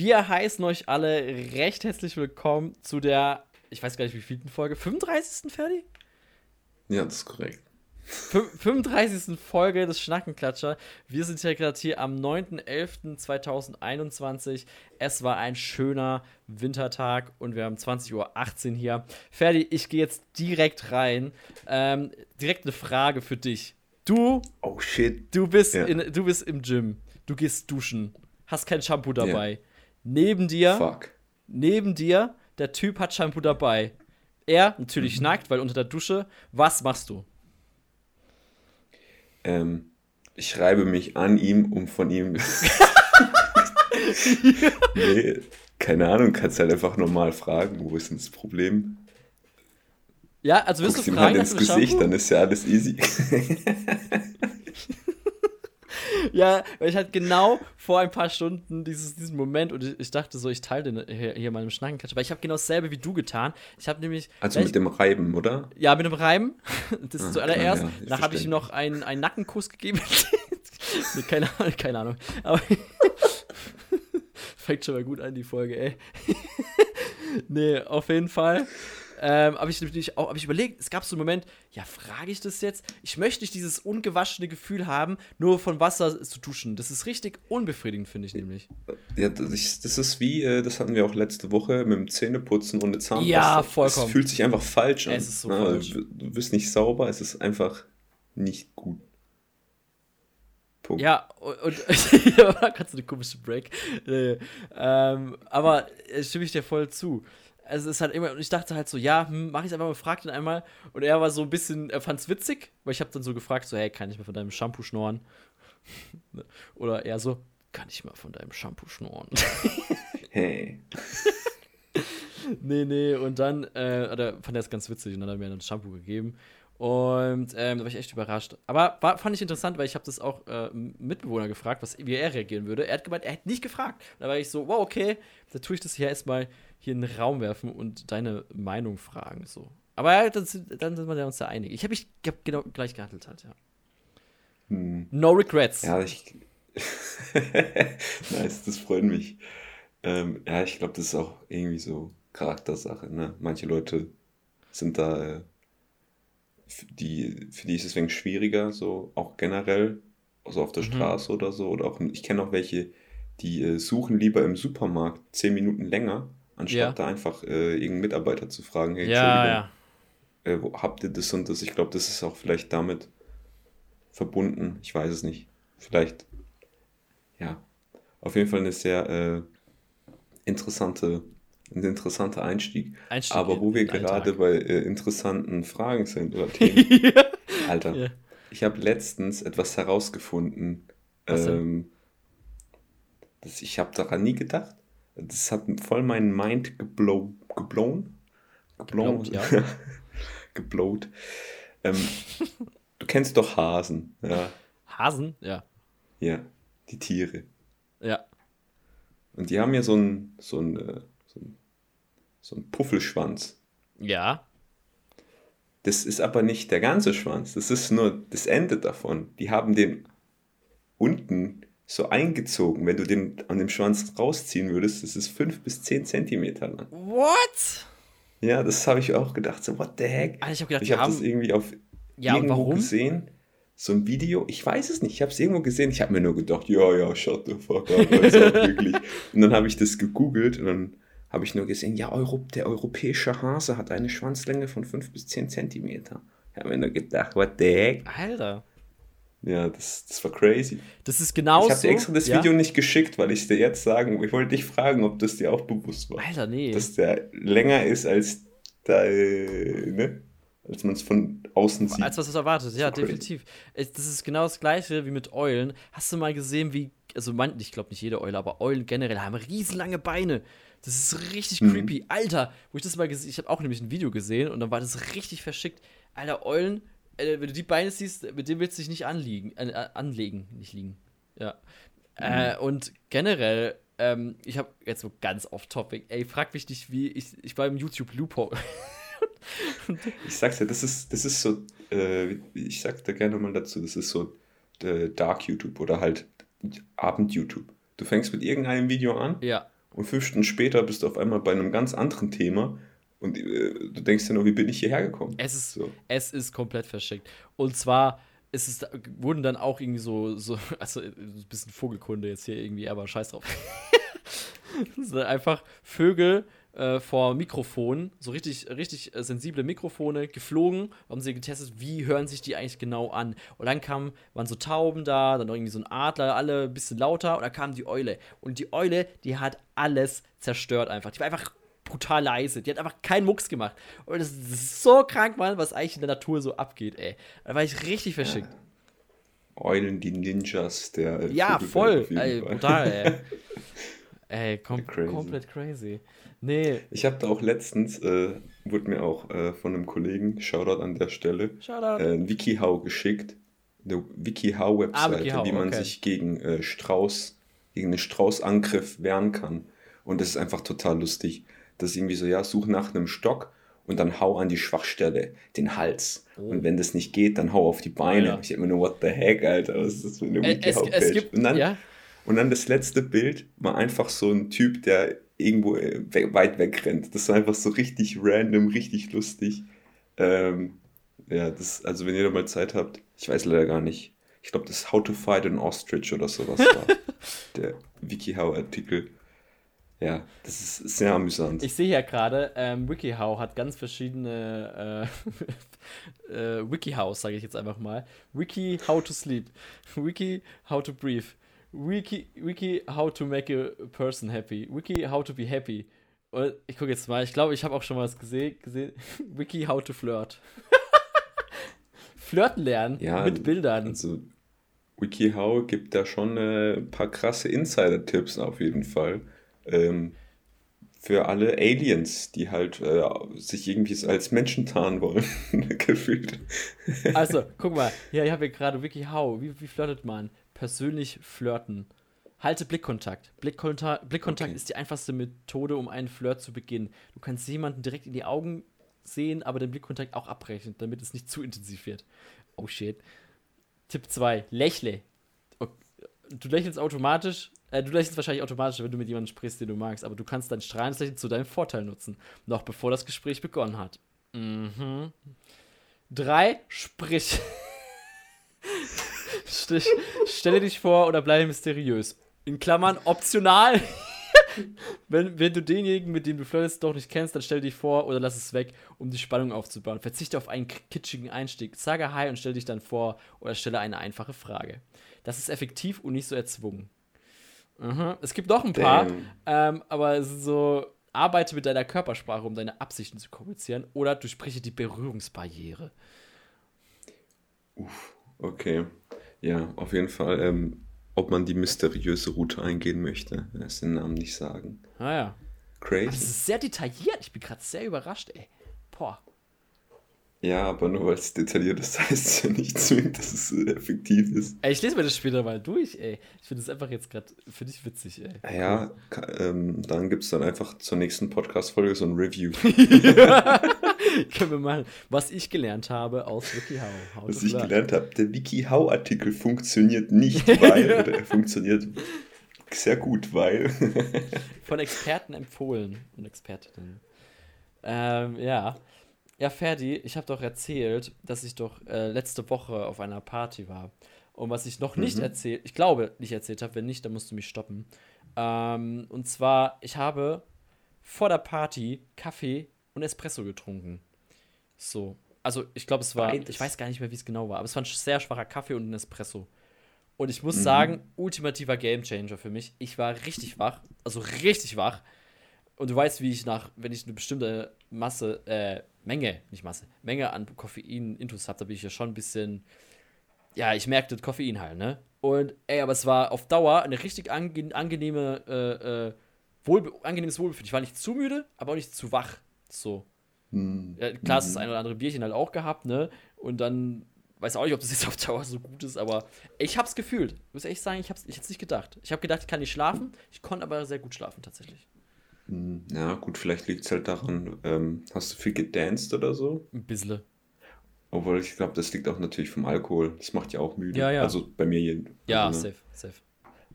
Wir heißen euch alle recht herzlich willkommen zu der, ich weiß gar nicht, wie vielten Folge, 35. Ferdi? Ja, das ist korrekt. 35. Folge des Schnackenklatscher. Wir sind ja gerade hier am 9.11.2021. Es war ein schöner Wintertag und wir haben 20.18 Uhr hier. Ferdi, ich gehe jetzt direkt rein. Ähm, direkt eine Frage für dich. Du. Oh shit. Du bist, ja. in, du bist im Gym. Du gehst duschen. Hast kein Shampoo dabei. Ja. Neben dir. Fuck. Neben dir, der Typ hat Shampoo dabei. Er natürlich mhm. nackt, weil unter der Dusche. Was machst du? Ähm, ich reibe mich an ihm, um von ihm. nee, keine Ahnung, kannst halt einfach normal fragen, wo ist denn das Problem? Ja, also wirst Guckst du ihm fragen, halt ins Gesicht, Shampoo? dann ist ja alles easy. ja, weil ich hatte genau vor ein paar Stunden dieses, diesen Moment und ich, ich dachte so, ich teile den hier, hier meinem Schnackenklatsch, weil ich habe genau dasselbe wie du getan. Ich habe nämlich. Also mit ich, dem Reiben, oder? Ja, mit dem Reiben. Das ist ah, zuallererst. Ja, Danach habe ich ihm noch einen, einen Nackenkuss gegeben. nee, keine, keine Ahnung. Aber fängt schon mal gut an, die Folge, ey. nee, auf jeden Fall ähm, habe ich natürlich auch hab ich überlegt, es gab so einen Moment, ja, frage ich das jetzt? Ich möchte nicht dieses ungewaschene Gefühl haben, nur von Wasser zu duschen. Das ist richtig unbefriedigend, finde ich nämlich. Ja, das ist wie, äh, das hatten wir auch letzte Woche mit dem Zähneputzen und der Zahnpasta. Ja, vollkommen. Es fühlt sich einfach falsch an. Es ist so Na, falsch. Du bist nicht sauber, es ist einfach nicht gut. Punkt. Ja, und, und ja, kannst du eine komische Break. Nee. Ähm, aber äh, stimme ich dir voll zu also es ist halt immer, und ich dachte halt so, ja, hm, mach ich einfach mal, frag den einmal. Und er war so ein bisschen, er fand's witzig, weil ich habe dann so gefragt, so, hey, kann ich mal von deinem Shampoo schnorren? Oder er so, kann ich mal von deinem Shampoo schnorren? hey. nee, nee, und dann, äh, oder fand er es ganz witzig und dann hat er mir ein Shampoo gegeben. Und ähm, da war ich echt überrascht. Aber war, fand ich interessant, weil ich habe das auch äh, Mitbewohner gefragt, was, wie er reagieren würde. Er hat gemeint, er hätte nicht gefragt. Da war ich so, wow, okay, da tue ich das hier erstmal hier in den Raum werfen und deine Meinung fragen. So. Aber ja, dann, sind, dann sind wir uns ja einig. Ich habe mich genau gleich gehandelt halt, ja. Hm. No regrets. Ja, ich. nice, das freut mich. Ähm, ja, ich glaube, das ist auch irgendwie so Charaktersache. Ne? Manche Leute sind da, äh, die, für die ist es wenig schwieriger, so auch generell, also auf der mhm. Straße oder so. Oder auch, ich kenne auch welche, die äh, suchen lieber im Supermarkt zehn Minuten länger, anstatt ja. da einfach äh, irgendeinen Mitarbeiter zu fragen, hey, ja, ja. Äh, wo habt ihr das und das? Ich glaube, das ist auch vielleicht damit verbunden. Ich weiß es nicht. Vielleicht, ja. Auf jeden Fall eine sehr äh, interessante, ein interessanter Einstieg. Einstieg Aber wo wir gerade bei äh, interessanten Fragen sind oder Themen. Alter, ja. ich habe letztens etwas herausgefunden. Ähm, das, ich habe daran nie gedacht das hat voll meinen Mind geblown. Geblown? Geblown, ja. geblowt. Ähm, du kennst doch Hasen, ja. Hasen? Ja. Ja, die Tiere. Ja. Und die haben ja so einen so einen, äh, so einen, so einen Puffelschwanz. Ja. Das ist aber nicht der ganze Schwanz, das ist nur das Ende davon. Die haben den unten so eingezogen. Wenn du den an dem Schwanz rausziehen würdest, das ist 5 bis 10 Zentimeter lang. What? Ja, das habe ich auch gedacht. So, what the heck? Also ich habe gedacht, ich habe das irgendwie auf ja, irgendwo warum? gesehen. So ein Video, ich weiß es nicht, ich habe es irgendwo gesehen. Ich habe mir nur gedacht, ja, ja, shut the fuck up. Also wirklich. Und dann habe ich das gegoogelt und dann habe ich nur gesehen, ja, Europ der europäische Hase hat eine Schwanzlänge von 5 bis 10 Zentimeter. Ich habe mir nur gedacht, what the heck? Alter. Ja, das, das war crazy. Das ist genauso. Ich habe dir extra das ja? Video nicht geschickt, weil ich dir jetzt sagen, ich wollte dich fragen, ob das dir auch bewusst war. Alter, nee. Dass der länger ist als da, ne? Als man es von außen sieht. Als was es erwartet, ja, crazy. definitiv. Das ist genau das gleiche wie mit Eulen. Hast du mal gesehen, wie, also man, ich glaube nicht jede Eule, aber Eulen generell haben riesenlange Beine. Das ist richtig mhm. creepy. Alter, wo ich das mal gesehen, ich habe auch nämlich ein Video gesehen und dann war das richtig verschickt. Alter, Eulen wenn du die Beine siehst, mit dem willst du dich nicht anliegen, äh, äh anlegen, nicht liegen. Ja. Mhm. Äh, und generell, ähm, ich habe jetzt so ganz off-topic, ey, frag mich nicht, wie, ich, ich war im YouTube Loophole. ich sag's ja, das ist, das ist so, äh, ich sag da gerne mal dazu, das ist so äh, Dark YouTube oder halt Abend YouTube. Du fängst mit irgendeinem Video an ja. und fünf Stunden später bist du auf einmal bei einem ganz anderen Thema und äh, du denkst dir nur, wie bin ich hierher gekommen? Es ist, so. es ist komplett verschickt. Und zwar ist es, wurden dann auch irgendwie so, so, also ein bisschen Vogelkunde jetzt hier irgendwie, aber scheiß drauf. sind einfach Vögel äh, vor Mikrofonen, so richtig, richtig äh, sensible Mikrofone geflogen, haben sie getestet, wie hören sich die eigentlich genau an. Und dann kamen, waren so Tauben da, dann irgendwie so ein Adler, alle ein bisschen lauter und dann kam die Eule. Und die Eule, die hat alles zerstört einfach. Die war einfach brutal leise. Die hat einfach keinen Mucks gemacht. Und das ist so krank, Mann, was eigentlich in der Natur so abgeht, ey. Da war ich richtig verschickt. Eulen, die Ninjas der. Ja, voll. Ey, brutal, ey. ey, kom crazy. komplett crazy. Nee. Ich habe da auch letztens, äh, wurde mir auch äh, von einem Kollegen, Shoutout an der Stelle, Shoutout. Äh, WikiHow geschickt. Eine WikiHow-Webseite, ah, Wiki wie man okay. sich gegen äh, Strauß, gegen einen Straußangriff wehren kann. Und das ist einfach total lustig. Das ist irgendwie so, ja, such nach einem Stock und dann hau an die Schwachstelle, den Hals. Oh. Und wenn das nicht geht, dann hau auf die Beine. Ja. Ich denke mir nur, what the heck, Alter, was ist das für eine äh, es, es gibt, und, dann, ja? und dann das letzte Bild war einfach so ein Typ, der irgendwo äh, weit weg rennt. Das war einfach so richtig random, richtig lustig. Ähm, ja, das, also wenn ihr da mal Zeit habt, ich weiß leider gar nicht. Ich glaube, das How to Fight an Ostrich oder sowas war der WikiHow-Artikel. Ja, das ist sehr amüsant. Ich sehe ja gerade, ähm, WikiHow hat ganz verschiedene äh, äh, WikiHows, sage ich jetzt einfach mal. Wiki How to Sleep, Wiki How to Breathe, Wiki, Wiki How to Make a Person Happy, Wiki How to Be Happy. Und ich gucke jetzt mal, ich glaube, ich habe auch schon mal was gesehen. gesehen. Wiki How to Flirt. Flirten lernen ja, mit Bildern. Also WikiHow gibt da schon äh, ein paar krasse Insider-Tipps auf jeden Fall ähm, für alle Aliens, die halt äh, sich irgendwie als Menschen tarnen wollen, gefühlt. Also, guck mal, ja, ich habe hier gerade WikiHow. Wie, wie flirtet man? Persönlich flirten. Halte Blickkontakt. Blickkontakt, Blickkontakt okay. ist die einfachste Methode, um einen Flirt zu beginnen. Du kannst jemanden direkt in die Augen sehen, aber den Blickkontakt auch abbrechen, damit es nicht zu intensiv wird. Oh shit. Tipp 2. Lächle. Du lächelst automatisch, äh, du lächelst wahrscheinlich automatisch, wenn du mit jemandem sprichst, den du magst, aber du kannst dein strahlendes zu deinem Vorteil nutzen, noch bevor das Gespräch begonnen hat. Mhm. Drei, sprich. Stelle dich vor oder bleibe mysteriös. In Klammern optional. wenn, wenn du denjenigen, mit dem du flirtest, doch nicht kennst, dann stell dich vor oder lass es weg, um die Spannung aufzubauen. Verzichte auf einen kitschigen Einstieg. Sage Hi und stell dich dann vor oder stelle eine einfache Frage. Das ist effektiv und nicht so erzwungen. Mhm. Es gibt noch ein paar, ähm, aber es ist so, arbeite mit deiner Körpersprache, um deine Absichten zu kommunizieren, oder durchbreche die Berührungsbarriere. Uff, okay. Ja, auf jeden Fall, ähm, ob man die mysteriöse Route eingehen möchte, lässt den Namen nicht sagen. Ah ja. Crazy. das ist sehr detailliert. Ich bin gerade sehr überrascht, ey. Boah. Ja, aber nur weil es detailliert ist, heißt es ja nicht zwingend, dass es äh, effektiv ist. Ey, ich lese mir das später mal durch, ey. Ich finde es einfach jetzt gerade für dich witzig, ey. Ja, ähm, dann gibt es dann einfach zur nächsten Podcast-Folge so ein Review. Können wir machen. Was ich gelernt habe aus WikiHow. Was ich gelernt habe, der WikiHow-Artikel funktioniert nicht, weil, oder er funktioniert sehr gut, weil. Von Experten empfohlen und Expertinnen. Ähm, ja. Ja, Ferdi, ich habe doch erzählt, dass ich doch äh, letzte Woche auf einer Party war. Und was ich noch nicht mhm. erzählt, ich glaube nicht erzählt habe, wenn nicht, dann musst du mich stoppen. Ähm, und zwar, ich habe vor der Party Kaffee und Espresso getrunken. So. Also, ich glaube, es war, Beides. ich weiß gar nicht mehr, wie es genau war, aber es war ein sehr schwacher Kaffee und ein Espresso. Und ich muss mhm. sagen, ultimativer Gamechanger für mich. Ich war richtig wach, also richtig wach. Und du weißt, wie ich nach, wenn ich eine bestimmte Masse, äh, Menge, nicht Masse, Menge an Koffein intus habe, da bin ich ja schon ein bisschen, ja, ich merkte das Koffein halt, ne? Und ey, aber es war auf Dauer eine richtig ange angenehme, äh, äh, wohl angenehmes Wohlbefinden. Ich war nicht zu müde, aber auch nicht zu wach. So. Mhm. Ja, klar, es ist das ein oder andere Bierchen halt auch gehabt, ne? Und dann weiß auch nicht, ob das jetzt auf Dauer so gut ist, aber ich hab's gefühlt. Ich muss echt sagen, ich hab's, ich hätte es nicht gedacht. Ich habe gedacht, ich kann nicht schlafen. Ich konnte aber sehr gut schlafen, tatsächlich. Hm, ja, gut, vielleicht liegt es halt daran, ähm, hast du viel gedanced oder so? Ein bisschen. Obwohl, ich glaube, das liegt auch natürlich vom Alkohol. Das macht ja auch müde. Ja, ja. Also bei mir jeden. Ja, also, safe, safe.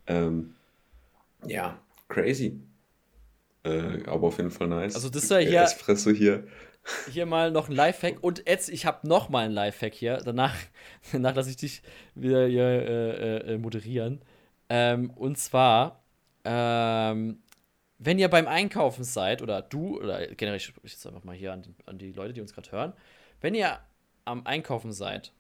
Ähm, ja, crazy. Äh, aber auf jeden Fall nice. Also das ist ja hier. Espresso hier. Hier mal noch ein Lifehack. Und jetzt, ich habe noch mal ein Lifehack hier. Danach, danach lasse ich dich wieder hier äh, äh, moderieren. Ähm, und zwar, ähm, wenn ihr beim Einkaufen seid, oder du, oder generell, ich spreche jetzt einfach mal hier an die, an die Leute, die uns gerade hören, wenn ihr am Einkaufen seid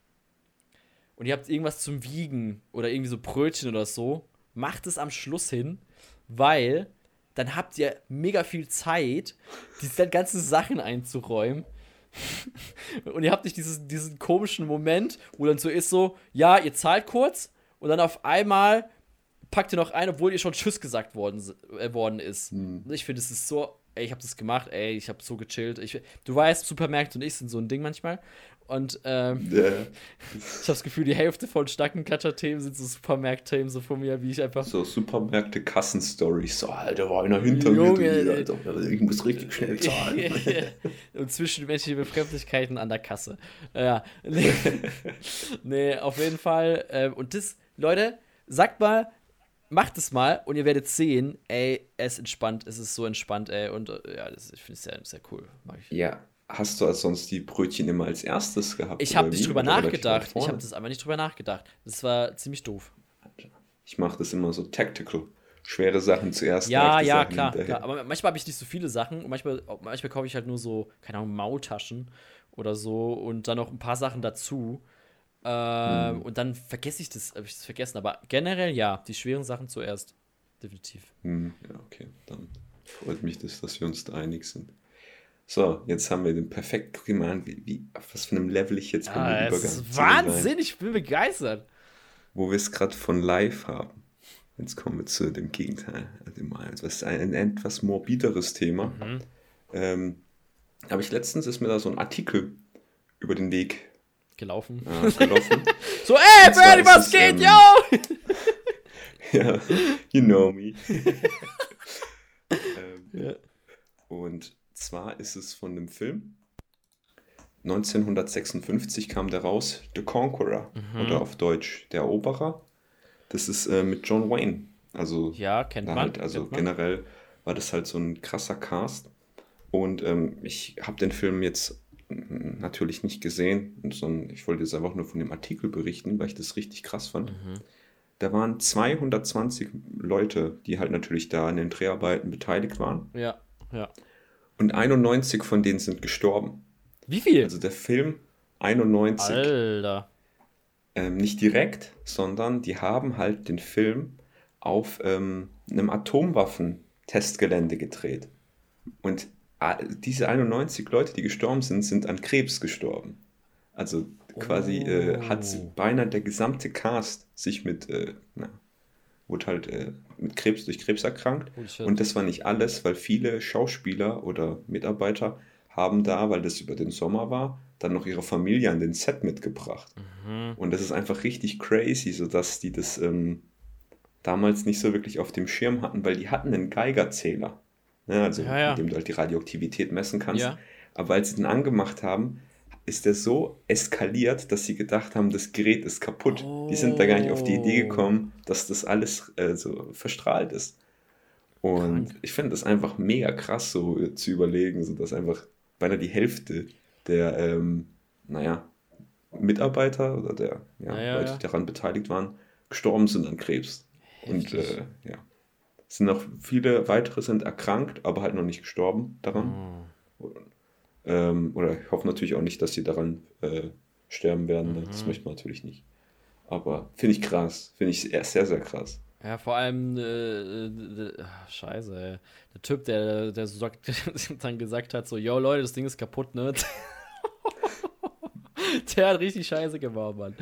und ihr habt irgendwas zum Wiegen oder irgendwie so Brötchen oder so, macht es am Schluss hin, weil dann habt ihr mega viel Zeit, diese ganzen Sachen einzuräumen. und ihr habt nicht dieses, diesen komischen Moment, wo dann so ist so, ja, ihr zahlt kurz und dann auf einmal packt ihr noch ein, obwohl ihr schon Tschüss gesagt worden, äh, worden ist. Hm. Ich finde, es ist so, ey, ich habe das gemacht, ey, ich habe so gechillt. Ich, du weißt, Supermärkte und ich sind so ein Ding manchmal. Und ähm, yeah. ich habe das Gefühl, die Hälfte von Stackenklatscher-Themen sind so Supermärkte-Themen so von mir, wie ich einfach. So Supermärkte-Kassen-Stories. So, Alter, war einer hinter Junge, mir. Alter, ich muss richtig schnell zahlen. und zwischenmenschliche Befremdlichkeiten an der Kasse. Ja. Nee, nee auf jeden Fall. Ähm, und das, Leute, sagt mal, macht es mal und ihr werdet sehen, ey, es entspannt, es ist so entspannt, ey. Und äh, ja, das, ich finde es sehr, sehr cool. Mag ich. Ja, Hast du als sonst die Brötchen immer als erstes gehabt? Ich habe nicht drüber nachgedacht. Ich habe das einfach nicht drüber nachgedacht. Das war ziemlich doof. Ich mache das immer so tactical. Schwere Sachen zuerst. Ja, ja, klar, klar, Aber manchmal habe ich nicht so viele Sachen. Und manchmal, manchmal kaufe ich halt nur so, keine Ahnung, Maultaschen oder so und dann noch ein paar Sachen dazu. Ähm, hm. Und dann vergesse ich das, habe ich das vergessen. Aber generell ja, die schweren Sachen zuerst. Definitiv. Hm, ja, okay. Dann freut mich das, dass wir uns da einig sind. So, jetzt haben wir den perfekt gemacht. Wie, wie, auf was für einem Level ich jetzt bin. Ah, das ist Wahnsinn, ich bin begeistert. Wo wir es gerade von live haben. Jetzt kommen wir zu dem Gegenteil. Also ist ein, ein etwas morbideres Thema. Mhm. Ähm, aber ich letztens ist mir da so ein Artikel über den Weg gelaufen. Gelaufen. so, ey, Bernie, was geht, ähm, yo? ja, you know me. ähm, ja. Und zwar ist es von einem Film. 1956 kam der raus, The Conqueror mhm. oder auf Deutsch Der Eroberer. Das ist äh, mit John Wayne. Also, ja, kennt man. Halt, also kennt generell war das halt so ein krasser Cast. Und ähm, ich habe den Film jetzt natürlich nicht gesehen, sondern ich wollte jetzt einfach nur von dem Artikel berichten, weil ich das richtig krass fand. Mhm. Da waren 220 Leute, die halt natürlich da an den Dreharbeiten beteiligt waren. Ja, ja. Und 91 von denen sind gestorben. Wie viel? Also der Film 91. Alter. Ähm, nicht direkt, sondern die haben halt den Film auf ähm, einem Atomwaffentestgelände gedreht. Und diese 91 Leute, die gestorben sind, sind an Krebs gestorben. Also quasi oh. äh, hat oh. beinahe der gesamte Cast sich mit, äh, na, wurde halt äh, mit Krebs durch Krebs erkrankt. Und das war nicht alles, weil viele Schauspieler oder Mitarbeiter haben da, weil das über den Sommer war, dann noch ihre Familie an den Set mitgebracht. Mhm. Und das ist einfach richtig crazy, sodass die das ähm, damals nicht so wirklich auf dem Schirm hatten, weil die hatten einen Geigerzähler. Ne, also, ja, ja. mit dem du halt die Radioaktivität messen kannst. Ja. Aber als sie den angemacht haben, ist der so eskaliert, dass sie gedacht haben, das Gerät ist kaputt. Oh. Die sind da gar nicht auf die Idee gekommen, dass das alles äh, so verstrahlt ist. Und Krank. ich finde das einfach mega krass, so zu überlegen, so dass einfach beinahe die Hälfte der, ähm, naja, Mitarbeiter oder der ja, naja, Leute, die daran beteiligt waren, gestorben sind an Krebs. Heftig. Und äh, ja, es sind noch viele weitere sind erkrankt, aber halt noch nicht gestorben daran. Oh. Ähm, oder ich hoffe natürlich auch nicht, dass sie daran äh, sterben werden. Mhm. Das möchte man natürlich nicht. Aber finde ich krass. Finde ich sehr, sehr, sehr krass. Ja, vor allem, äh, äh, scheiße, ey. Der Typ, der, der so dann gesagt hat, so, yo Leute, das Ding ist kaputt, ne? der hat richtig scheiße gebaut, Mann.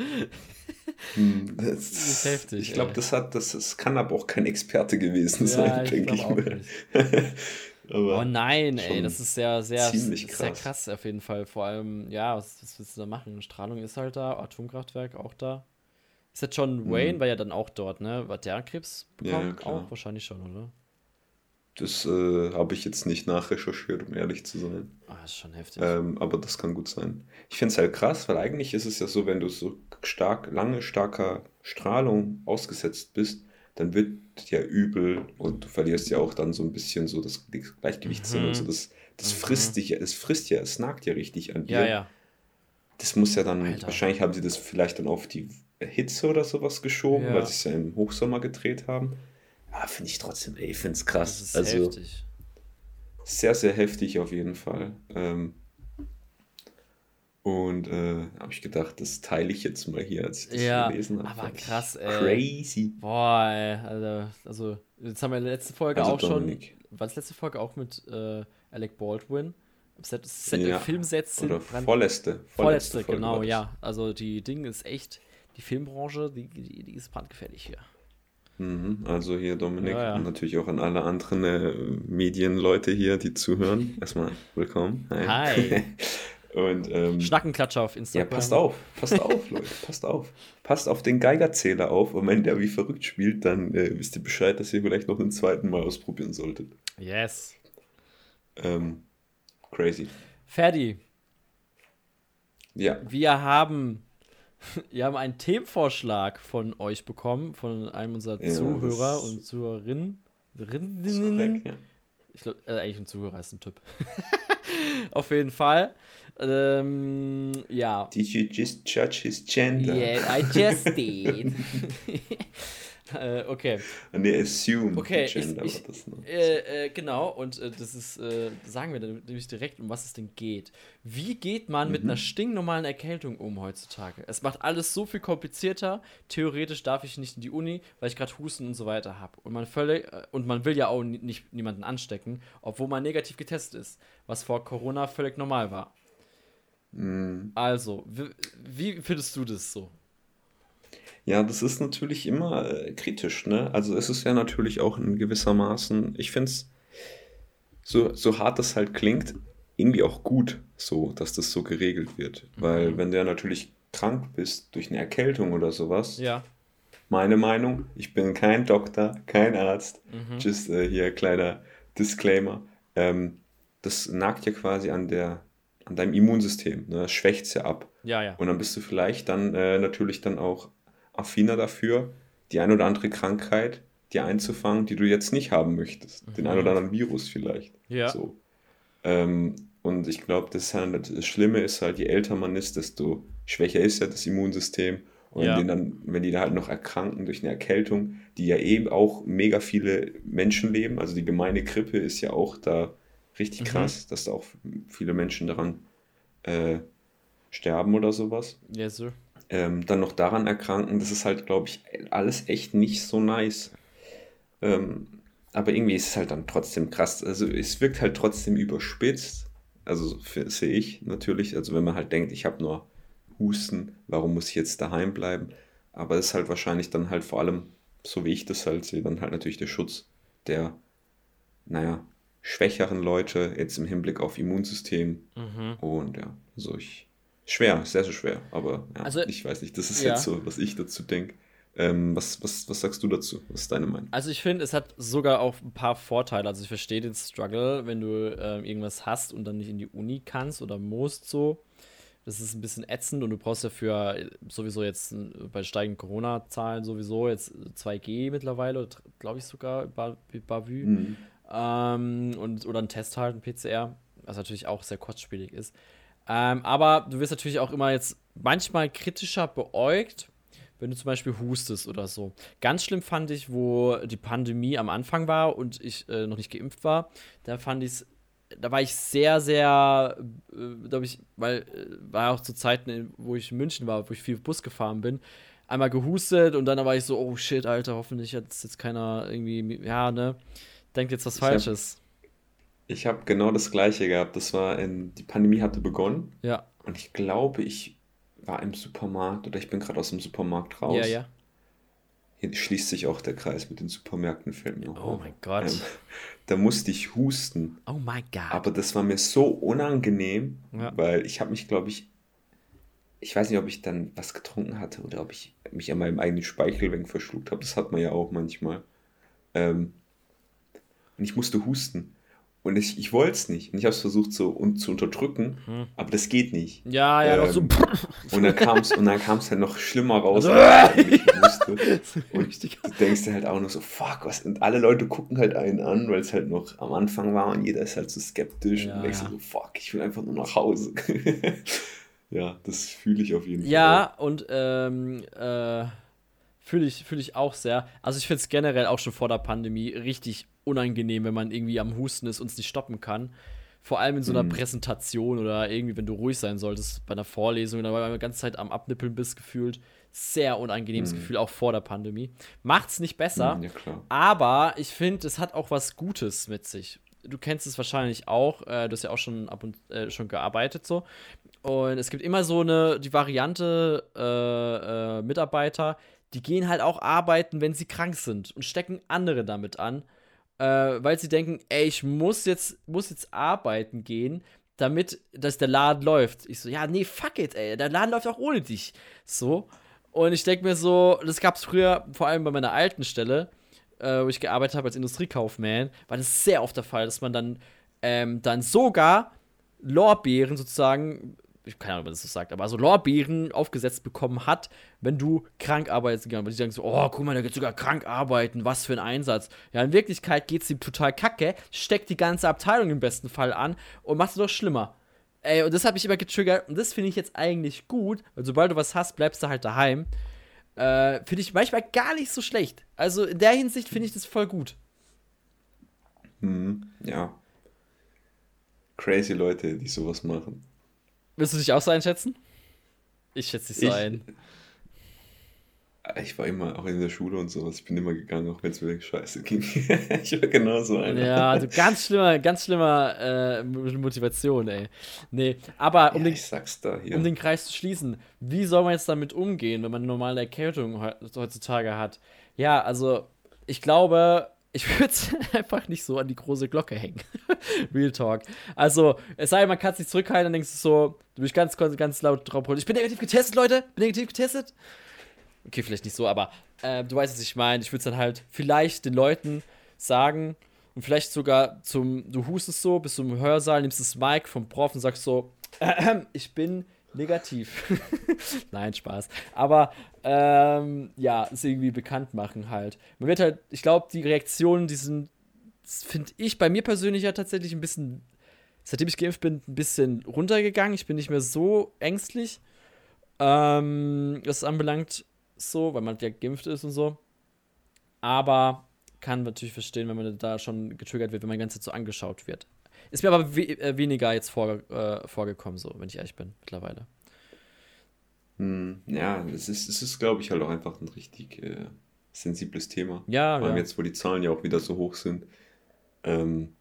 Hm, das, das ist heftig. Ich glaube, das hat, das, das kann aber auch kein Experte gewesen ja, sein, denke ich, ich mir. oh nein, ey, das ist sehr, sehr, krass. sehr krass auf jeden Fall. Vor allem, ja, was, was willst du da machen? Strahlung ist halt da, Atomkraftwerk auch da. Ist jetzt John Wayne, mhm. war ja dann auch dort, ne? War der Krebs bekommen? Ja, auch wahrscheinlich schon, oder? Das äh, habe ich jetzt nicht nachrecherchiert, um ehrlich zu sein. Ah, ist schon heftig. Ähm, aber das kann gut sein. Ich finde es halt krass, weil eigentlich ist es ja so, wenn du so stark, lange, starker Strahlung ausgesetzt bist, dann wird ja übel und du verlierst ja auch dann so ein bisschen so das Gleichgewichtssinn Mhm. und so. Das, das Mhm. frisst dich ja, es frisst ja, es nagt ja richtig an dir. Ja, ja. Das muss ja dann, Alter. wahrscheinlich haben sie das vielleicht dann auf die Hitze oder sowas geschoben, Ja. weil sie es ja im Hochsommer gedreht haben. Ja, finde ich trotzdem, ey, ich finde es krass. Das ist also heftig. sehr, sehr heftig auf jeden Fall. Ähm, und äh, habe ich gedacht, das teile ich jetzt mal hier, als ich das Ja, gelesen habe. aber krass, ey. Crazy. Boah, ey, Alter. Also, jetzt haben wir in der letzten Folge Also auch schon. Dominik. War das letzte Folge auch mit äh, Alec Baldwin? Set, Set, Ja. Filmsets sind Oder vorletzte. Vorletzte, Folge genau, ja. Also die Ding ist echt, die Filmbranche, die, die, die ist brandgefährlich hier. Mhm, also hier Dominik Ja, ja. und natürlich auch an alle anderen äh, Medienleute hier, die zuhören. Erstmal willkommen. Hi. und ähm, Schnackenklatscher auf ja, Instagram. passt auf, passt auf, Leute, passt auf. Passt auf den Geigerzähler auf und wenn der wie verrückt spielt, dann äh, wisst ihr Bescheid, dass ihr vielleicht noch einen zweiten Mal ausprobieren solltet. Yes. Ähm, crazy. Ferdi, Ja, wir haben, wir haben einen Themenvorschlag von euch bekommen, von einem unserer Ja, Zuhörer und Zuhörerinnen. korrekt, ja. Ich glaube, äh, eigentlich ein Zuhörer ist ein Typ. Auf jeden Fall. Ähm, ja. Did you just judge his gender? Yeah, I just did. äh, okay. Nee, assume Okay, gender ich- war das, ne? Äh, äh, genau, und äh, das ist, äh, sagen wir dann nämlich direkt, um was es denn geht. Wie geht man mit Mhm. einer stinknormalen Erkältung um heutzutage? Es macht alles so viel komplizierter. Theoretisch darf ich nicht in die Uni, weil ich gerade Husten und so weiter habe. Und man völlig, und man will ja auch ni- nicht niemanden anstecken, obwohl man negativ getestet ist, was vor Corona völlig normal war. Mm. Also, wie, wie findest du das so? Ja, das ist natürlich immer äh, kritisch, ne? Also es ist ja natürlich auch in gewissermaßen, ich finde es, so, so hart das halt klingt, irgendwie auch gut, so, dass das so geregelt wird. Weil Mhm. wenn du ja natürlich krank bist durch eine Erkältung oder sowas, Ja. meine Meinung, ich bin kein Doktor, kein Arzt, Mhm. just äh, hier kleiner Disclaimer, ähm, das nagt ja quasi an der, an deinem Immunsystem, ne? Das schwächt es ja ab. Ja, ja. Und dann bist du vielleicht dann äh, natürlich dann auch affiner dafür, die ein oder andere Krankheit dir einzufangen, die du jetzt nicht haben möchtest. Den ein oder anderen Virus vielleicht. Ja. So. Ähm, und ich glaube, das, halt, das Schlimme ist halt, je älter man ist, desto schwächer ist ja das Immunsystem. Und Ja. wenn, die dann, wenn die da halt noch erkranken durch eine Erkältung, die ja eben auch mega viele Menschen leben, also die gemeine Grippe ist ja auch da richtig Mhm. krass, dass da auch viele Menschen daran äh, sterben oder sowas Yes, sir. Ähm, dann noch daran erkranken, das ist halt, glaube ich, alles echt nicht so nice. Ähm, aber irgendwie ist es halt dann trotzdem krass. Also es wirkt halt trotzdem überspitzt. Also sehe ich natürlich. Also wenn man halt denkt, ich habe nur Husten, warum muss ich jetzt daheim bleiben? Aber es ist halt wahrscheinlich dann halt vor allem, so wie ich das halt sehe, dann halt natürlich der Schutz der, naja, schwächeren Leute jetzt im Hinblick auf Immunsystem Mhm. und ja, also ich. Schwer, sehr, sehr schwer. Aber ja, Also, ich weiß nicht, das ist ja. jetzt so, was ich dazu denke. Ähm, was, was, was sagst du dazu? Was ist deine Meinung? Also ich finde, es hat sogar auch ein paar Vorteile. Also ich verstehe den Struggle, wenn du ähm, irgendwas hast und dann nicht in die Uni kannst oder musst so. Das ist ein bisschen ätzend und du brauchst dafür äh, sowieso jetzt äh, bei steigenden Corona-Zahlen sowieso jetzt 2G mittlerweile, glaube ich sogar, Ba- Bavü. Mhm. Ähm, und, oder einen Test halt, ein PCR, was natürlich auch sehr kostspielig ist. Ähm, aber du wirst natürlich auch immer jetzt manchmal kritischer beäugt, wenn du zum Beispiel hustest oder so. Ganz schlimm fand ich, wo die Pandemie am Anfang war und ich äh, noch nicht geimpft war. Da fand ich es, da war ich sehr, sehr, äh, glaube ich, weil äh, war auch zu Zeiten, wo ich in München war, wo ich viel Bus gefahren bin, einmal gehustet und dann war ich so, oh shit, Alter, hoffentlich hat jetzt keiner irgendwie, ja, ne, denkt jetzt was Ich Falsches. Ich habe genau das Gleiche gehabt. Das war in, die Pandemie hatte begonnen Ja, und ich glaube, ich war im Supermarkt oder ich bin gerade aus dem Supermarkt raus. ja, ja. Hier schließt sich auch der Kreis mit den Supermärkten, fällt mir Oh mein Gott. Ähm, da musste ich husten. Oh mein Gott. Aber das war mir so unangenehm, Ja. weil ich habe mich, glaube ich, ich weiß nicht, ob ich dann was getrunken hatte oder ob ich mich an meinem eigenen Speichelweg verschluckt habe. Das hat man ja auch manchmal. Ähm, und ich musste husten. Und ich, ich wollte es nicht. Und ich habe es versucht so un zu unterdrücken, mhm. aber das geht nicht. Ja, ja, ähm, so. Und dann kam es halt noch schlimmer raus, als ich musste. Und du denkst dir halt auch noch so, fuck, was? Und alle Leute gucken halt einen an, weil es halt noch am Anfang war und jeder ist halt so skeptisch ja, und denkst ja. so, fuck, ich will einfach nur nach Hause. ja, das fühle ich auf jeden Fall. Ja, und ähm, äh, fühle ich, fühl ich auch sehr. Also ich finde es generell auch schon vor der Pandemie richtig unangenehm, wenn man irgendwie am Husten ist und es nicht stoppen kann. Vor allem in so einer mhm. Präsentation oder irgendwie, wenn du ruhig sein solltest bei einer Vorlesung oder weil du die ganze Zeit am Abnippeln bist, gefühlt. Sehr unangenehmes mhm. Gefühl, auch vor der Pandemie. Macht's nicht besser, mhm, ja, aber ich finde, es hat auch was Gutes mit sich. Du kennst es wahrscheinlich auch, äh, du hast ja auch schon ab und äh, schon gearbeitet so. Und es gibt immer so eine, die Variante äh, äh Mitarbeiter, die gehen halt auch arbeiten, wenn sie krank sind und stecken andere damit an äh, weil sie denken, ey, ich muss jetzt, muss jetzt arbeiten gehen, damit dass der Laden läuft. Ich so, ja, nee, fuck it, ey, der Laden läuft auch ohne dich. So. Und ich denke mir so, das gab es früher, vor allem bei meiner alten Stelle, äh, wo ich gearbeitet habe als Industriekaufmann, war das sehr oft der Fall, dass man dann, ähm, dann sogar Lorbeeren sozusagen ich keine Ahnung, ob man das so sagt, aber so Lorbeeren aufgesetzt bekommen hat, wenn du krank arbeitest gegangen bist. Die sagen so, oh, guck mal, der geht sogar krank arbeiten, was für ein Einsatz. Ja, in Wirklichkeit geht es ihm total kacke, steckt die ganze Abteilung im besten Fall an und macht es doch schlimmer. Ey, und das hat mich immer getriggert und das finde ich jetzt eigentlich gut, weil sobald du was hast, bleibst du halt daheim. Äh, finde ich manchmal gar nicht so schlecht. Also in der Hinsicht finde ich das voll gut. Hm, ja. Crazy Leute, die sowas machen. Willst du dich auch so einschätzen? Ich schätze dich so ich, ein. Ich war immer auch in der Schule und sowas. Ich bin immer gegangen, auch wenn es mir scheiße ging. ich war genauso einer. Ja, also ganz schlimmer, ganz schlimmer äh, Motivation, ey. Nee, aber um, ja, den, um den Kreis zu schließen, wie soll man jetzt damit umgehen, wenn man eine normale Erkältung heutzutage hat? Ja, also ich glaube, ich würde es einfach nicht so an die große Glocke hängen. Real Talk. Also, es sei denn, man kann es nicht zurückhalten, dann denkst du so, du bist ganz, ganz laut drauf. Ich bin negativ getestet, Leute. Bin negativ getestet. Okay, vielleicht nicht so, aber äh, du weißt, was ich meine. Ich würde es dann halt vielleicht den Leuten sagen und vielleicht sogar zum, du hustest so, bist du im Hörsaal, nimmst das Mic vom Prof und sagst so, äh, ich bin negativ. Nein, Spaß. Aber ähm, ja, es irgendwie bekannt machen halt. Man wird halt, ich glaube, die Reaktionen, die sind, finde ich bei mir persönlich ja tatsächlich ein bisschen, seitdem ich geimpft bin, ein bisschen runtergegangen. Ich bin nicht mehr so ängstlich, ähm, was anbelangt, so, weil man ja geimpft ist und so. Aber kann natürlich verstehen, wenn man da schon getriggert wird, wenn man die ganze Zeit so angeschaut wird. Ist mir aber we äh, weniger jetzt vor, äh, vorgekommen, so, wenn ich ehrlich bin, mittlerweile. Hm, ja, es ist, es ist glaube ich, halt auch einfach ein richtig äh, sensibles Thema. Ja, Vor allem ja. jetzt, wo die Zahlen ja auch wieder so hoch sind. Ähm,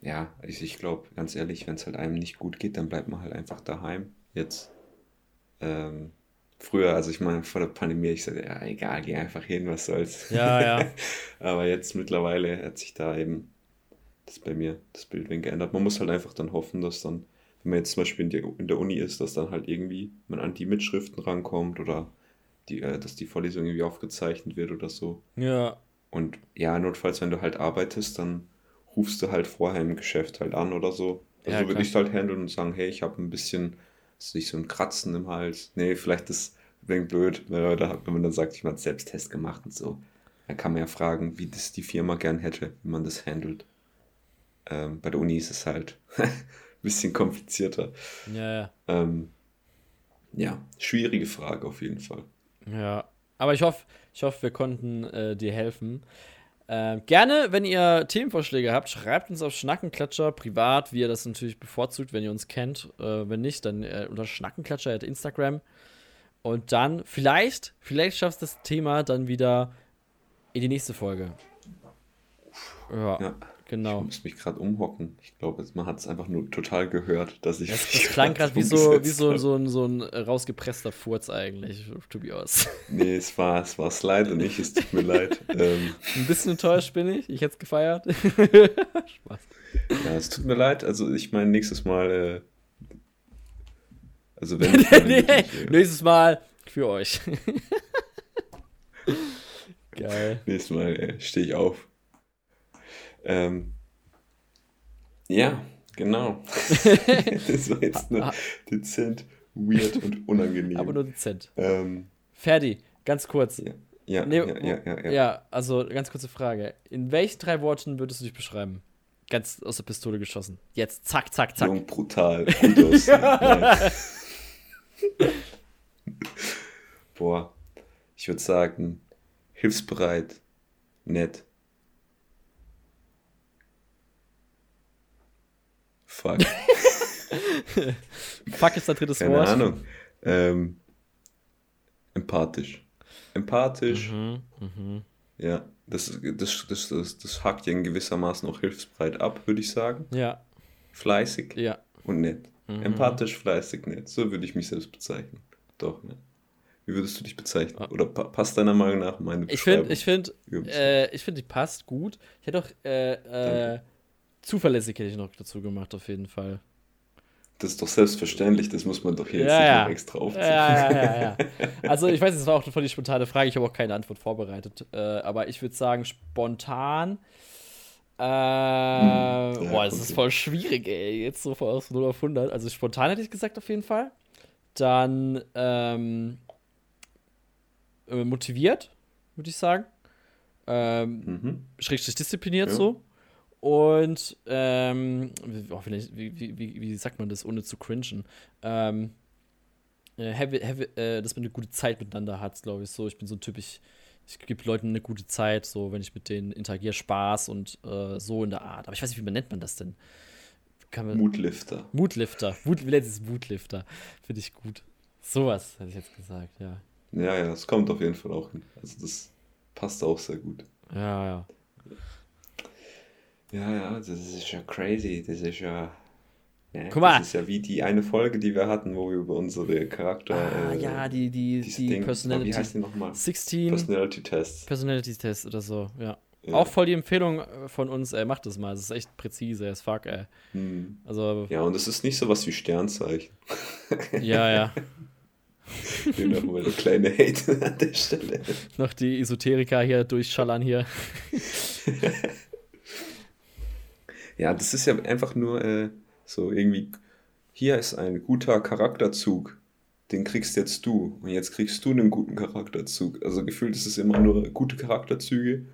ja, ich, ich glaube, ganz ehrlich, wenn es halt einem nicht gut geht, dann bleibt man halt einfach daheim. Jetzt. Ähm, früher, also ich meine, vor der Pandemie, ich sagte, ja, egal, geh einfach hin, was soll's. Ja, ja. Aber jetzt mittlerweile hat sich da eben das bei mir das Bild geändert. Man muss halt einfach dann hoffen, dass dann, wenn man jetzt zum Beispiel in der, in der Uni ist, dass dann halt irgendwie man an die Mitschriften rankommt oder die, äh, dass die Vorlesung irgendwie aufgezeichnet wird oder so. Ja. Und ja, notfalls, wenn du halt arbeitest, dann rufst du halt vorher im Geschäft halt an oder so. Also ja, würde ich halt handeln und sagen, hey, ich habe ein bisschen, ist nicht so ein Kratzen im Hals. Nee, vielleicht ist wegen blöd, wenn man dann sagt, ich habe einen Selbsttest gemacht und so. Dann kann man ja fragen, wie das die Firma gern hätte, wie man das handelt. Ähm, bei der Uni ist es halt bisschen komplizierter. Ja, ja. Ähm, ja, schwierige Frage auf jeden Fall. Ja, aber ich hoffe, ich hoffe, wir konnten äh, dir helfen. Äh, gerne, wenn ihr Themenvorschläge habt, schreibt uns auf Schnackenklatscher privat, wie ihr das natürlich bevorzugt, wenn ihr uns kennt. Äh, wenn nicht, dann äh, unter Schnackenklatscher at Instagram. Und dann vielleicht, vielleicht schaffst du das Thema dann wieder in die nächste Folge. Ja. ja. Genau. Ich muss mich gerade umhocken. Ich glaube, man hat es einfach nur total gehört, dass ich. Das, das klang gerade wie, so, wie so, so, ein, so ein rausgepresster Furz eigentlich, to be honest. Nee, es war, es war Slide und ich, es tut mir leid. Ähm, ein bisschen enttäuscht bin ich. Ich hätte es gefeiert. Spaß. Ja, es tut mir leid. Also, ich meine, nächstes Mal. Äh, also, wenn. nee, äh, nächstes Mal für euch. Geil. Nächstes Mal äh, stehe ich auf. Ähm, Ja, genau. das war jetzt nur dezent, weird und unangenehm. Aber nur dezent. Ähm, Ferdi, ganz kurz. ja, ja, Nee, ja, ja, ja, ja. Ja, also ganz kurze Frage. In welchen drei Worten würdest du dich beschreiben? Ganz aus der Pistole geschossen. Jetzt, zack, zack, zack. Jung, brutal. Boah, ich würde sagen, hilfsbereit, nett. Fuck, Fuck ist dein drittes keine Wort. Ahnung. Ähm, empathisch. Empathisch, Mhm, mhm. ja. Das, das, das, das, das hakt ja in gewissermaßen auch hilfsbereit ab, würde ich sagen. Ja, Fleißig ja. und nett. Mhm. Empathisch, fleißig, nett. So würde ich mich selbst bezeichnen. Doch, ne? Wie würdest du dich bezeichnen? Ah. Oder pa passt deiner Meinung nach meine Ich finde, Beschreibung? ich finde, über mich? äh, ich finde, die passt gut. Ich hätte auch äh, äh. Zuverlässig hätte ich noch dazu gemacht, auf jeden Fall. das ist doch selbstverständlich, das muss man doch hier jetzt Ja, nicht ja. noch extra Ja, aufziehen. ja, ja, ja. Also ich weiß, es war auch eine voll die spontane Frage. Ich habe auch keine Antwort vorbereitet. Äh, aber ich würde sagen, spontan. Äh, ja, boah, das ist voll schwierig, ey. Jetzt so aus 0 auf 100. Also spontan hätte ich gesagt, auf jeden Fall. Dann ähm, äh, motiviert, würde ich sagen. Ähm, Mhm. schrägstrich diszipliniert Ja. so. Und ähm, wie, oh, wie, wie, wie, wie sagt man das, ohne zu cringen? Ähm, äh, heavy, heavy, äh, dass man eine gute Zeit miteinander hat, glaube ich. So, ich bin so ein Typ, ich, ich gebe Leuten eine gute Zeit, so wenn ich mit denen interagiere, Spaß und äh, so in der Art. Aber ich weiß nicht, wie man nennt man das denn? Kann man, Mutlifter. Mutlifter. Mut, wie nennt es Mutlifter? Finde ich gut. Sowas hätte ich jetzt gesagt, ja. Ja, ja, das kommt auf jeden Fall auch hin. Also das passt auch sehr gut. Ja, ja. Ja, ja, das ist ja crazy. Das ist ja. ja Guck mal. Das ist ja wie die eine Folge, die wir hatten, wo wir über unsere Charakter. Ah, äh, ja, die, die, die Ding- Wie Personality. heißt die nochmal? 16 Personality Tests. Personality Test oder so, ja. Ja. Auch voll die Empfehlung äh, von uns, ey, macht das mal. Es ist echt präzise as fuck, ey. Hm. Also, Ja, und es ist nicht sowas wie Sternzeichen. ja, ja. Hier nochmal der kleine Hate an der Stelle. Noch die Esoteriker hier durchschallern hier. Ja, das ist ja einfach nur äh, so irgendwie, hier ist ein guter Charakterzug, den kriegst jetzt du und jetzt kriegst du einen guten Charakterzug. Also gefühlt ist es immer nur gute Charakterzüge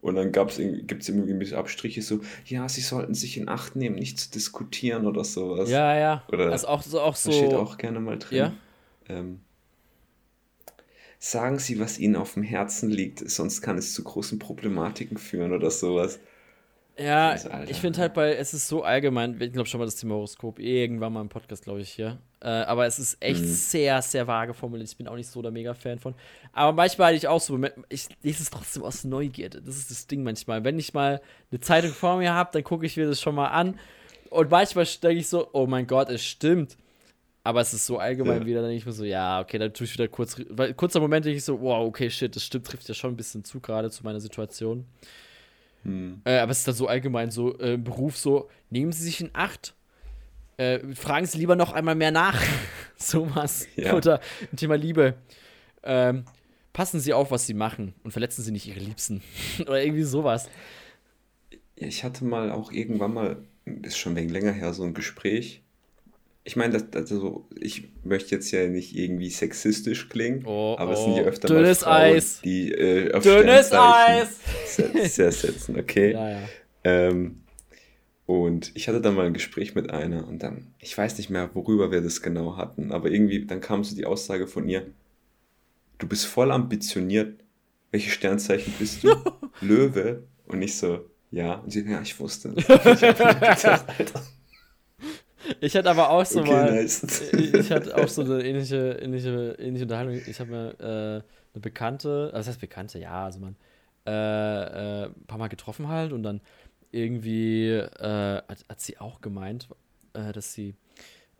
und dann gibt es irgendwie ein bisschen Abstriche so, ja, sie sollten sich in Acht nehmen, nicht zu diskutieren oder sowas. Ja, ja. Oder also auch so, auch Da steht so. auch gerne mal drin. Ja. Ähm, sagen Sie, was Ihnen auf dem Herzen liegt, sonst kann es zu großen Problematiken führen oder sowas. Ja, ich finde halt bei, es ist so allgemein, ich glaube schon mal das Thema Horoskop, irgendwann mal im Podcast, glaube ich, hier. Äh, aber es ist echt Mhm. sehr, sehr vage formuliert. Ich bin auch nicht so der Mega-Fan von. Aber manchmal hatte ich auch so, ich lese es trotzdem aus Neugierde. Das ist das Ding manchmal. Wenn ich mal eine Zeitung vor mir habe, dann gucke ich mir das schon mal an. Und manchmal denke ich so, oh mein Gott, es stimmt. Aber es ist so allgemein Ja. wieder, dann denke ich mir so, ja, okay, dann tue ich wieder kurz, weil kurzer Moment denke ich so, wow, okay, shit, das stimmt, trifft ja schon ein bisschen zu gerade zu meiner Situation. Hm. Äh, aber es ist dann so allgemein so äh, im Beruf so, nehmen Sie sich in Acht. Äh, fragen Sie lieber noch einmal mehr nach. Sowas. Ja. Oder Thema Liebe. Ähm, passen Sie auf, was Sie machen und verletzen Sie nicht Ihre Liebsten. Oder irgendwie sowas. Ich hatte mal auch irgendwann mal, ist schon wegen länger her, so ein Gespräch. Ich meine, das, also, ich möchte jetzt ja nicht irgendwie sexistisch klingen, Oh, aber es oh. sind ja öfter Dünnes mal Frauen, Eis. die äh, auf Dünnes Eis! se- sehr setzen, okay? Ja, ja. Ähm, und ich hatte dann mal ein Gespräch mit einer und dann, ich weiß nicht mehr, worüber wir das genau hatten, aber irgendwie, dann kam so die Aussage von ihr, du bist voll ambitioniert. Welche Sternzeichen bist du? Löwe. Und ich so, ja. Und sie, ja, ich wusste. Ich hab mir gedacht, Alter, Ich hatte aber auch so okay, mal. nice. ich hatte auch so eine ähnliche, ähnliche, ähnliche Unterhaltung. Ich habe mir äh, eine Bekannte, also das heißt Bekannte, ja, also man, äh, äh, ein paar Mal getroffen halt und dann irgendwie äh, hat, hat sie auch gemeint, äh, dass sie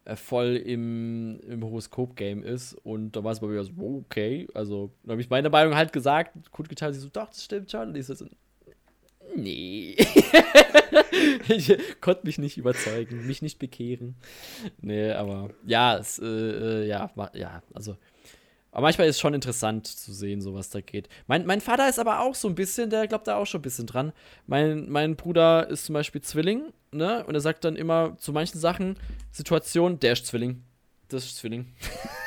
äh, voll im, im Horoskop-Game ist und da war es bei mir so, okay, also habe ich meine Meinung halt gesagt, gut geteilt, sie so, doch, das stimmt schon und ich so, nee. ich konnte mich nicht überzeugen, mich nicht bekehren. Nee, aber ja, es, äh, äh, ja, ja, also Aber manchmal ist es schon interessant zu sehen, so was da geht. Mein, mein Vater ist aber auch so ein bisschen, der glaubt da auch schon ein bisschen dran. Mein, mein Bruder ist zum Beispiel Zwilling, ne? Und er sagt dann immer zu manchen Sachen, Situationen, der ist Zwilling. Das ist Zwilling.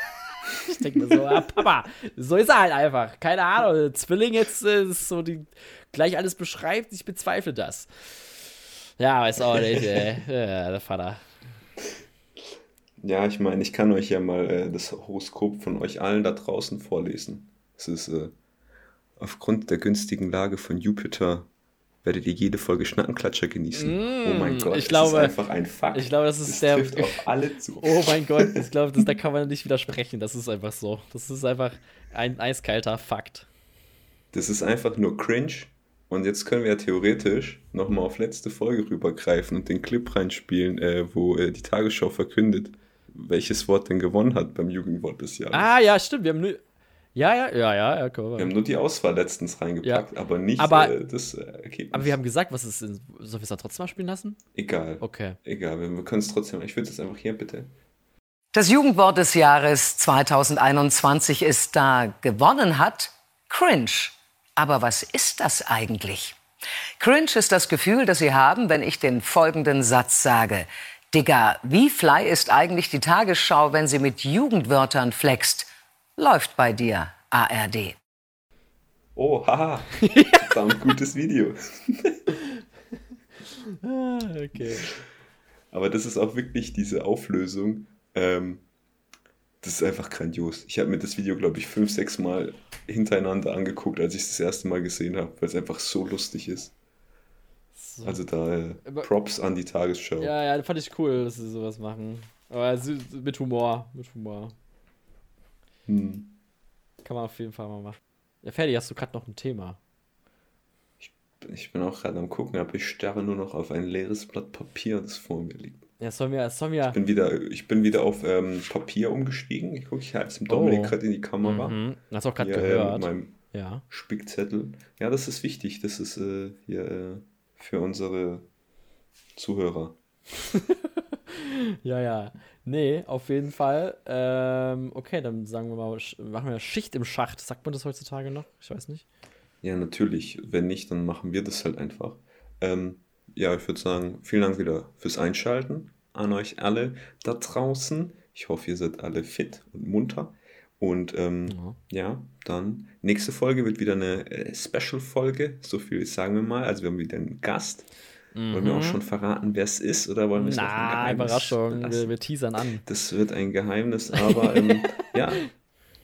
ich denke mir so, ah, Papa, so ist er halt einfach. Keine Ahnung. Zwilling jetzt äh, ist so die gleich alles beschreibt, ich bezweifle das. Ja, weiß auch nicht, ey. Ja, der Vater. Ja, ich meine, ich kann euch ja mal äh, das Horoskop von euch allen da draußen vorlesen. Es ist äh, aufgrund der günstigen Lage von Jupiter werdet ihr jede Folge Schnackenklatscher genießen. Mm, oh mein Gott, ich glaube, das ist einfach ein Fakt. Ich glaube, das ist das der. trifft auf alle zu. Oh mein Gott, ich glaube, das, da kann man nicht widersprechen. Das ist einfach so. Das ist einfach ein eiskalter Fakt. Das ist einfach nur cringe. Und jetzt können wir ja theoretisch nochmal auf letzte Folge rübergreifen und den Clip reinspielen, äh, wo äh, die Tagesschau verkündet, welches Wort denn gewonnen hat beim Jugendwort des Jahres. Ah, ja, stimmt. Wir haben nur. Ja, ja, ja, ja, ja, wir haben nur die Auswahl letztens reingepackt, ja. aber nicht aber, äh, das äh, Ergebnis. Aber wir haben gesagt, was ist. Sollen wir es dann trotzdem mal spielen lassen? Egal. Okay. Egal, wir, wir können es trotzdem. Ich würde es einfach hier bitte. Das Jugendwort des Jahres 2021 ist da. Gewonnen hat Cringe. Aber was ist das eigentlich? Cringe ist das Gefühl, das Sie haben, wenn ich den folgenden Satz sage. Digga, wie fly ist eigentlich die Tagesschau, wenn sie mit Jugendwörtern flext? Läuft bei dir, ARD. Oh, haha. Verdammt gutes Video. ah, okay. Aber das ist auch wirklich diese Auflösung. Ähm, das ist einfach grandios. Ich habe mir das Video, glaube ich, fünf, sechs Mal hintereinander angeguckt, als ich es das erste Mal gesehen habe, weil es einfach so lustig ist. So. Also da äh, Props an die Tagesschau. Ja, ja, fand ich cool, dass sie sowas machen. Aber mit Humor, mit Humor. Hm. Kann man auf jeden Fall mal machen. Ja, Ferdi, hast du gerade noch ein Thema? Ich, ich bin auch gerade am gucken, aber ich starre nur noch auf ein leeres Blatt Papier, das vor mir liegt. Ja, Sonja, Sonja. Ich bin wieder, ich bin wieder auf ähm, Papier umgestiegen. Ich gucke, ich halte es dem Dominik oh. gerade in die Kamera. Mhm. Hast du auch gerade gehört. Mit meinem ja. Spickzettel. Ja, das ist wichtig. Das ist äh, hier äh, für unsere Zuhörer. ja, ja. Nee, auf jeden Fall. Ähm, okay, dann sagen wir mal, machen wir Schicht im Schacht. Sagt man das heutzutage noch? Ich weiß nicht. Ja, natürlich. Wenn nicht, dann machen wir das halt einfach. Ähm, ja, ich würde sagen, vielen Dank wieder fürs Einschalten an euch alle da draußen. Ich hoffe, ihr seid alle fit und munter. Und ähm, ja. ja. dann nächste Folge wird wieder eine äh, Special-Folge, so viel sagen wir mal. Also wir haben wieder einen Gast. Mhm. Wollen wir auch mhm. schon verraten, wer es ist, oder wollen wir es noch ein Geheimnis Überraschung, wir, wir, teasern an. Das wird ein Geheimnis, aber ähm, ja,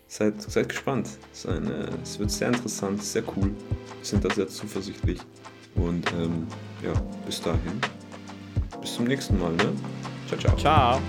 seid, seid gespannt. Es, eine, es, wird sehr interessant, sehr cool. Wir sind da sehr zuversichtlich. Und ähm, ja, bis dahin. Bis zum nächsten Mal, ne? Ciao, ciao. Ciao.